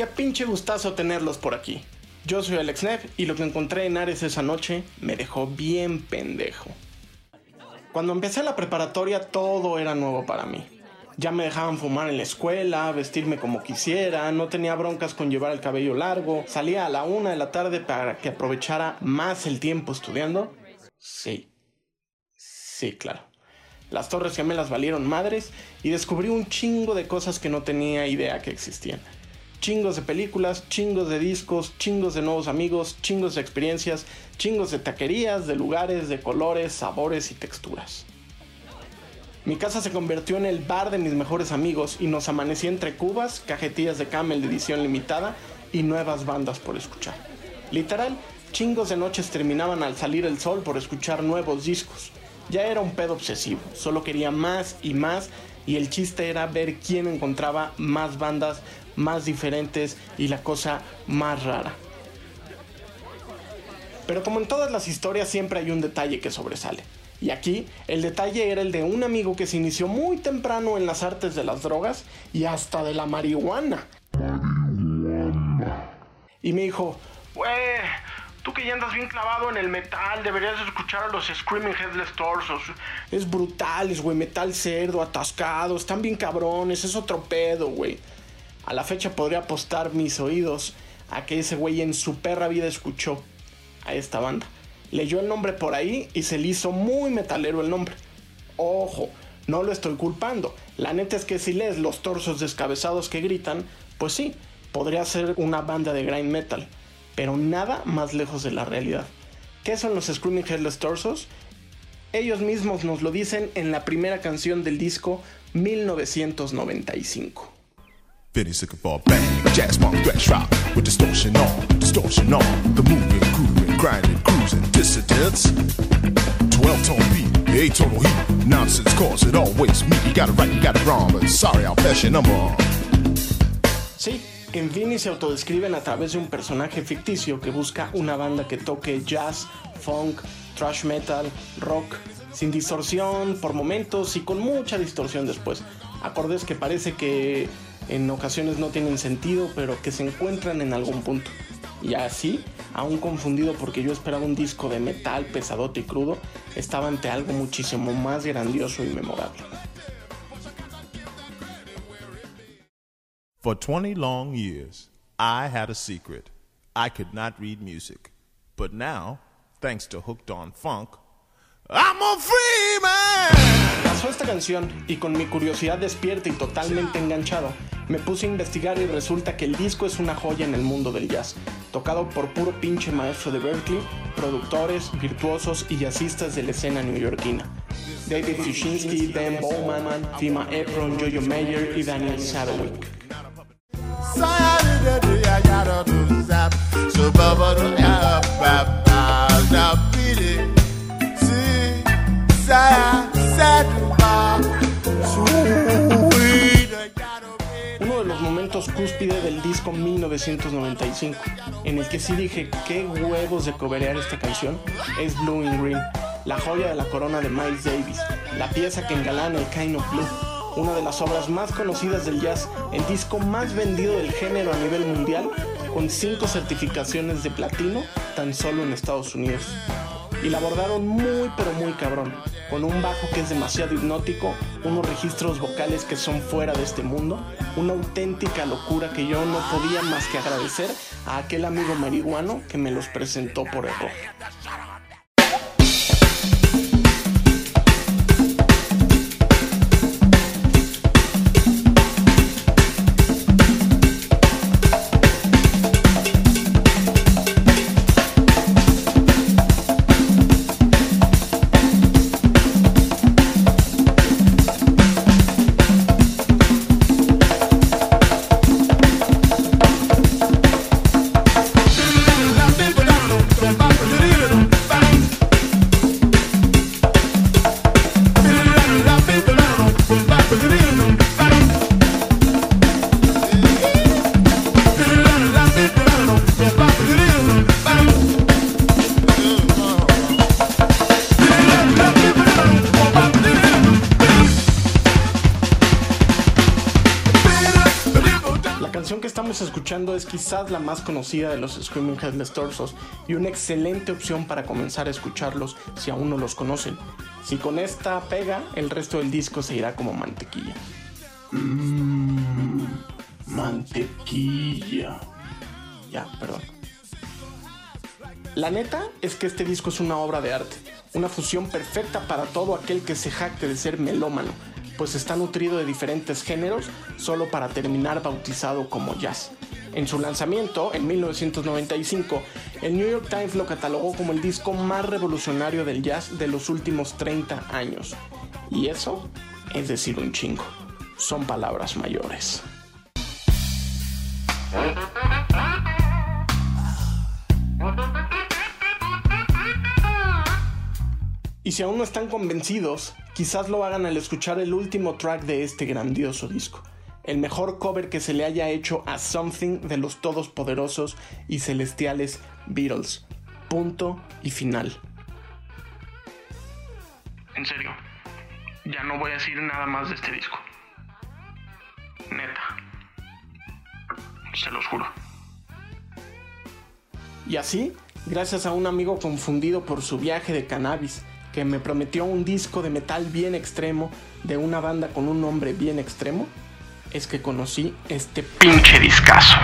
Qué pinche gustazo tenerlos por aquí. Yo soy Alex Neff y lo que encontré en Ares esa noche me dejó bien pendejo. Cuando empecé la preparatoria todo era nuevo para mí. Ya me dejaban fumar en la escuela, vestirme como quisiera, no tenía broncas con llevar el cabello largo, salía a la una de la tarde para que aprovechara más el tiempo estudiando. Sí, sí, claro. Las torres gemelas valieron madres y descubrí un chingo de cosas que no tenía idea que existían chingos de películas, chingos de discos, chingos de nuevos amigos, chingos de experiencias, chingos de taquerías, de lugares, de colores, sabores y texturas. Mi casa se convirtió en el bar de mis mejores amigos y nos amanecí entre cubas, cajetillas de camel de edición limitada y nuevas bandas por escuchar. Literal, chingos de noches terminaban al salir el sol por escuchar nuevos discos. Ya era un pedo obsesivo, solo quería más y más y el chiste era ver quién encontraba más bandas más diferentes y la cosa más rara. Pero como en todas las historias siempre hay un detalle que sobresale. Y aquí el detalle era el de un amigo que se inició muy temprano en las artes de las drogas y hasta de la marihuana. Y me dijo, tú que ya andas bien clavado en el metal, deberías escuchar a los Screaming Headless Torsos. Es brutales, güey, metal cerdo, atascado, están bien cabrones, es otro pedo, güey. A la fecha podría apostar mis oídos a que ese güey en su perra vida escuchó a esta banda. Leyó el nombre por ahí y se le hizo muy metalero el nombre. Ojo, no lo estoy culpando. La neta es que si lees los torsos descabezados que gritan, pues sí, podría ser una banda de grind metal, pero nada más lejos de la realidad. ¿Qué son los Screaming Headless Torsos? Ellos mismos nos lo dicen en la primera canción del disco 1995. En Vinny se autodescriben a través de un personaje ficticio que busca una banda que toque jazz, funk, thrash metal, rock, sin distorsión por momentos y con mucha distorsión después. Acordes que parece que en ocasiones no tienen sentido, pero que se encuentran en algún punto. Y así, aún confundido porque yo esperaba un disco de metal pesadote y crudo, estaba ante algo muchísimo más grandioso y memorable. For 20 long years, I had a secret. I could not read music. But now, thanks to Hooked on Funk, I'm a free man. Pasó esta canción y con mi curiosidad despierta y totalmente enganchado, me puse a investigar y resulta que el disco es una joya en el mundo del jazz, tocado por puro pinche maestro de Berkeley, productores, virtuosos y jazzistas de la escena neoyorquina. David Tushinsky, Dan Bowman, Fima Efron, Jojo Mayer y Daniel Sadowick. Cúspide del disco 1995, en el que sí dije qué huevos de coberear esta canción, es Blue in Green, la joya de la corona de Miles Davis, la pieza que engalana el Kind of Blue, una de las obras más conocidas del jazz, el disco más vendido del género a nivel mundial, con cinco certificaciones de platino tan solo en Estados Unidos y la abordaron muy pero muy cabrón, con un bajo que es demasiado hipnótico, unos registros vocales que son fuera de este mundo, una auténtica locura que yo no podía más que agradecer a aquel amigo marihuano que me los presentó por error. Estamos escuchando es quizás la más conocida de los Screaming Headless Torsos y una excelente opción para comenzar a escucharlos si aún no los conocen. Si con esta pega, el resto del disco se irá como mantequilla. Mmm, mantequilla. Ya, perdón. La neta es que este disco es una obra de arte, una fusión perfecta para todo aquel que se jacte de ser melómano, pues está nutrido de diferentes géneros solo para terminar bautizado como jazz. En su lanzamiento, en 1995, el New York Times lo catalogó como el disco más revolucionario del jazz de los últimos 30 años. Y eso es decir un chingo. Son palabras mayores. Y si aún no están convencidos, quizás lo hagan al escuchar el último track de este grandioso disco. El mejor cover que se le haya hecho a Something de los todopoderosos y celestiales Beatles. Punto y final. En serio, ya no voy a decir nada más de este disco. Neta. Se los juro. Y así, gracias a un amigo confundido por su viaje de cannabis, que me prometió un disco de metal bien extremo de una banda con un nombre bien extremo, es que conocí este pinche discazo.